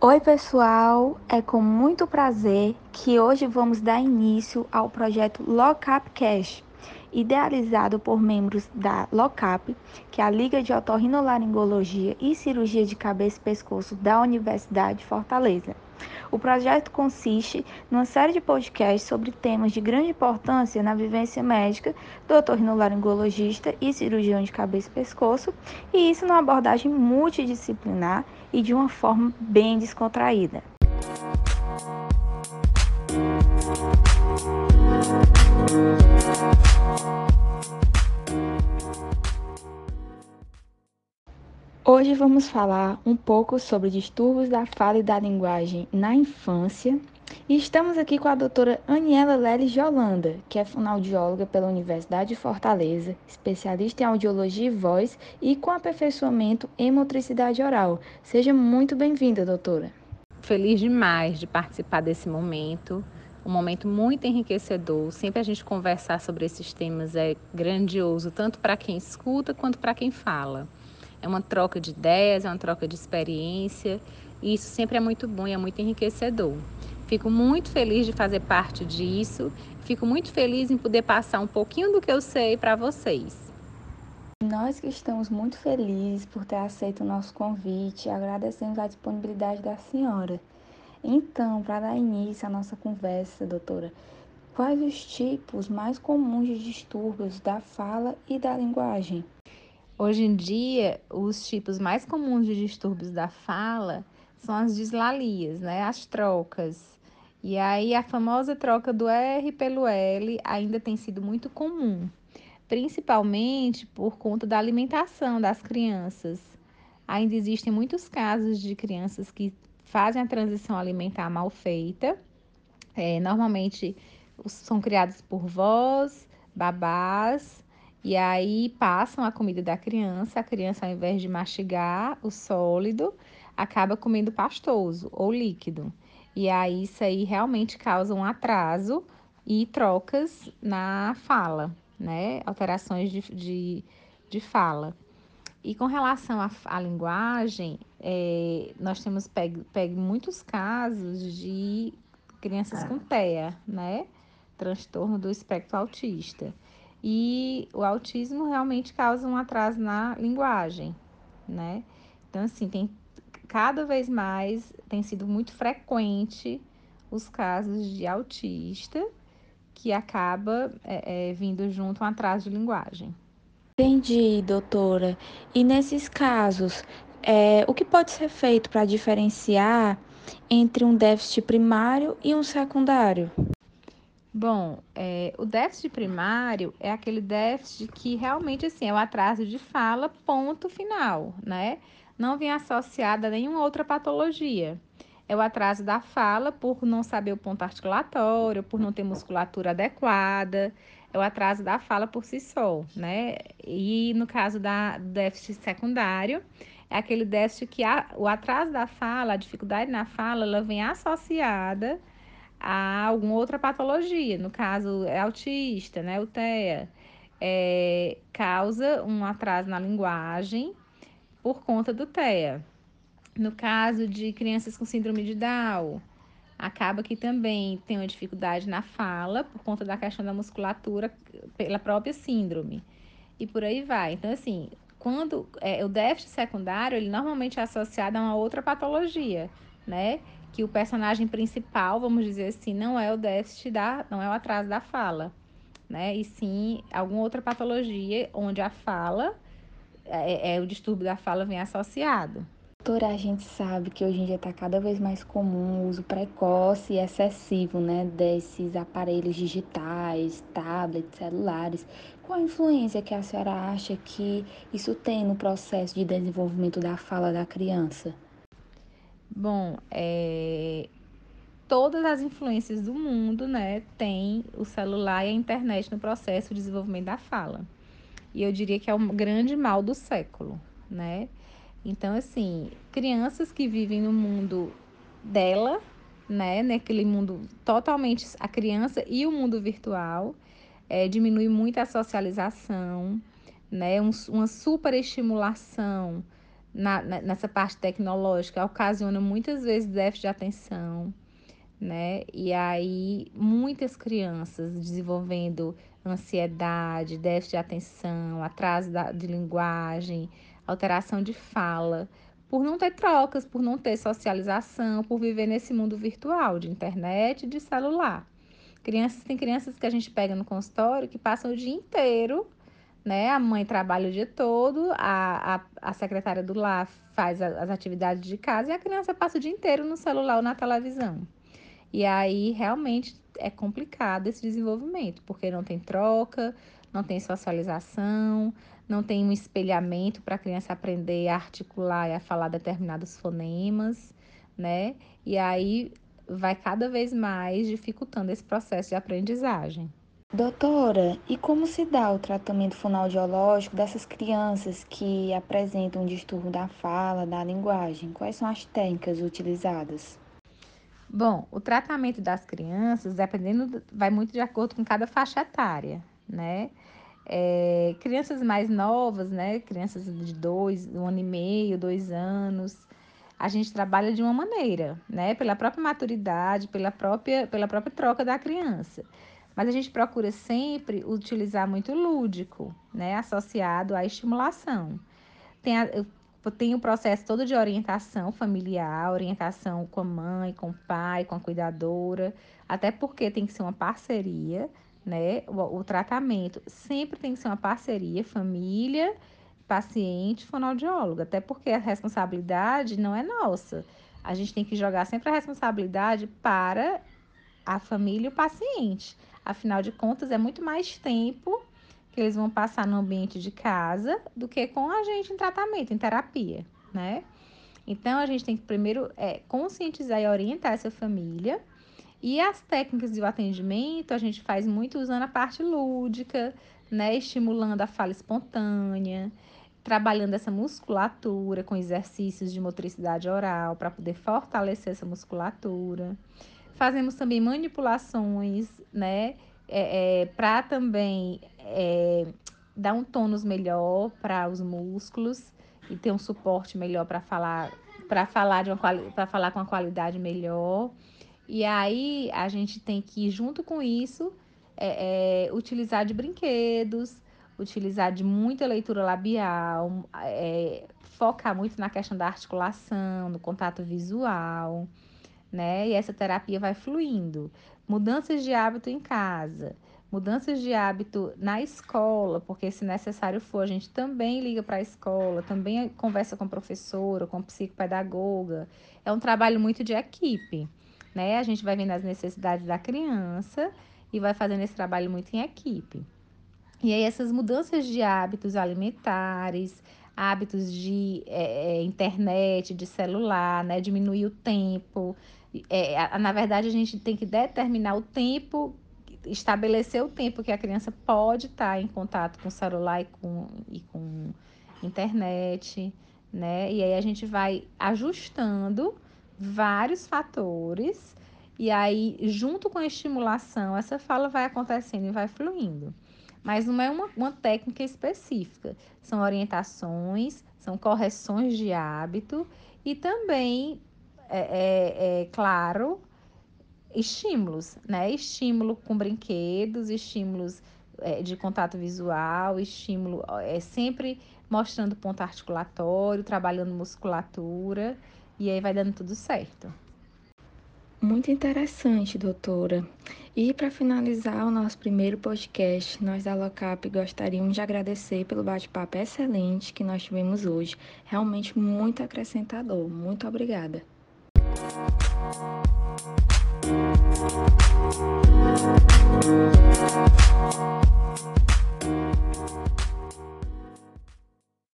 Oi, pessoal! É com muito prazer que hoje vamos dar início ao projeto Lockup Cash, idealizado por membros da LOCAP, que é a Liga de Otorrinolaringologia e Cirurgia de Cabeça e Pescoço da Universidade de Fortaleza. O projeto consiste numa série de podcasts sobre temas de grande importância na vivência médica do otorrinolaringologista e cirurgião de cabeça e pescoço, e isso numa abordagem multidisciplinar e de uma forma bem descontraída. Hoje vamos falar um pouco sobre distúrbios da fala e da linguagem na infância. E estamos aqui com a doutora Aniela Leles de Holanda, que é fonoaudióloga pela Universidade de Fortaleza, especialista em audiologia e voz e com aperfeiçoamento em motricidade oral. Seja muito bem-vinda, doutora. Feliz demais de participar desse momento, um momento muito enriquecedor. Sempre a gente conversar sobre esses temas é grandioso, tanto para quem escuta quanto para quem fala. É uma troca de ideias, é uma troca de experiência, e isso sempre é muito bom e é muito enriquecedor. Fico muito feliz de fazer parte disso, fico muito feliz em poder passar um pouquinho do que eu sei para vocês. Nós que estamos muito felizes por ter aceito o nosso convite, agradecemos a disponibilidade da senhora. Então, para dar início à nossa conversa, doutora, quais os tipos mais comuns de distúrbios da fala e da linguagem? Hoje em dia, os tipos mais comuns de distúrbios da fala são as dislalias, né? As trocas. E aí a famosa troca do R pelo L ainda tem sido muito comum, principalmente por conta da alimentação das crianças. Ainda existem muitos casos de crianças que fazem a transição alimentar mal feita. É, normalmente são criados por vós, babás e aí passam a comida da criança, a criança ao invés de mastigar o sólido, acaba comendo pastoso ou líquido. E aí isso aí realmente causa um atraso e trocas na fala, né? Alterações de, de, de fala. E com relação à, linguagem, é, nós temos pego, pego muitos casos de crianças com TEA, né? Transtorno do espectro autista. E o autismo realmente causa um atraso na linguagem, né? Então, assim, tem cada vez mais tem sido muito frequente os casos de autista que acaba é, é, vindo junto um atraso de linguagem. Entendi, doutora. E nesses casos, é, o que pode ser feito para diferenciar entre um déficit primário e um secundário? Bom, é, o déficit primário é aquele déficit que realmente assim é o atraso de fala, ponto final, né? Não vem associado a nenhuma outra patologia. É o atraso da fala por não saber o ponto articulatório, por não ter musculatura adequada. É o atraso da fala por si só, né? E no caso da déficit secundário, é aquele déficit que a, o atraso da fala, a dificuldade na fala, ela vem associada a alguma outra patologia, no caso é autista, né, o TEA, é, causa um atraso na linguagem por conta do TEA. No caso de crianças com síndrome de Down, acaba que também tem uma dificuldade na fala por conta da questão da musculatura pela própria síndrome. E por aí vai. Então, assim, quando é, o déficit secundário, ele normalmente é associado a uma outra patologia, né? que o personagem principal, vamos dizer assim, não é o déficit da, não é o atraso da fala, né? E sim alguma outra patologia onde a fala, é, é o distúrbio da fala vem associado. Doutora, a gente sabe que hoje em dia está cada vez mais comum o uso precoce e excessivo, né, desses aparelhos digitais, tablets, celulares. Qual a influência que a senhora acha que isso tem no processo de desenvolvimento da fala da criança? Bom, é, todas as influências do mundo, né, tem o celular e a internet no processo de desenvolvimento da fala. E eu diria que é o grande mal do século, né? Então, assim, crianças que vivem no mundo dela, né, naquele mundo totalmente a criança e o mundo virtual, é, diminui muito a socialização, né, um, uma superestimulação na, nessa parte tecnológica ocasiona muitas vezes déficit de atenção, né? E aí muitas crianças desenvolvendo ansiedade, déficit de atenção, atraso da, de linguagem, alteração de fala, por não ter trocas, por não ter socialização, por viver nesse mundo virtual de internet e de celular. Crianças, tem crianças que a gente pega no consultório que passam o dia inteiro, né? A mãe trabalha o dia todo, a, a, a secretária do lar faz as atividades de casa e a criança passa o dia inteiro no celular ou na televisão. E aí realmente é complicado esse desenvolvimento, porque não tem troca, não tem socialização, não tem um espelhamento para a criança aprender a articular e a falar determinados fonemas, né? E aí vai cada vez mais dificultando esse processo de aprendizagem. Doutora, e como se dá o tratamento fonoaudiológico dessas crianças que apresentam um distúrbio da fala, da linguagem? Quais são as técnicas utilizadas? Bom, o tratamento das crianças, dependendo, vai muito de acordo com cada faixa etária, né? É, crianças mais novas, né? Crianças de dois, um ano e meio, dois anos, a gente trabalha de uma maneira, né? Pela própria maturidade, pela própria, pela própria troca da criança. Mas a gente procura sempre utilizar muito lúdico, né? Associado à estimulação. Tem a, tem o processo todo de orientação familiar, orientação com a mãe, com o pai, com a cuidadora, até porque tem que ser uma parceria, né? O, o tratamento sempre tem que ser uma parceria, família, paciente, fonoaudiólogo, até porque a responsabilidade não é nossa. A gente tem que jogar sempre a responsabilidade para a família e o paciente. Afinal de contas, é muito mais tempo que eles vão passar no ambiente de casa do que com a gente em tratamento, em terapia, né? Então, a gente tem que primeiro é, conscientizar e orientar essa família. E as técnicas de atendimento, a gente faz muito usando a parte lúdica, né? Estimulando a fala espontânea, trabalhando essa musculatura com exercícios de motricidade oral para poder fortalecer essa musculatura. Fazemos também manipulações, né? É, é, para também é, dar um tônus melhor para os músculos e ter um suporte melhor para falar para falar de para falar com uma qualidade melhor. E aí a gente tem que junto com isso é, é, utilizar de brinquedos utilizar de muita leitura labial é, focar muito na questão da articulação no contato visual né? E essa terapia vai fluindo mudanças de hábito em casa mudanças de hábito na escola, porque se necessário for, a gente também liga para a escola, também conversa com professora, com psicopedagoga. É um trabalho muito de equipe, né? A gente vai vendo as necessidades da criança e vai fazendo esse trabalho muito em equipe. E aí, essas mudanças de hábitos alimentares, hábitos de é, internet, de celular, né? Diminuir o tempo. É, na verdade, a gente tem que determinar o tempo estabelecer o tempo que a criança pode estar em contato com o celular e com, e com internet, né? E aí a gente vai ajustando vários fatores e aí, junto com a estimulação, essa fala vai acontecendo e vai fluindo. Mas não é uma, uma técnica específica, são orientações, são correções de hábito e também, é, é, é claro, estímulos, né? Estímulo com brinquedos, estímulos é, de contato visual, estímulo é sempre mostrando ponto articulatório, trabalhando musculatura e aí vai dando tudo certo. Muito interessante, doutora. E para finalizar o nosso primeiro podcast, nós da Locap gostaríamos de agradecer pelo bate-papo excelente que nós tivemos hoje. Realmente muito acrescentador. Muito obrigada. Música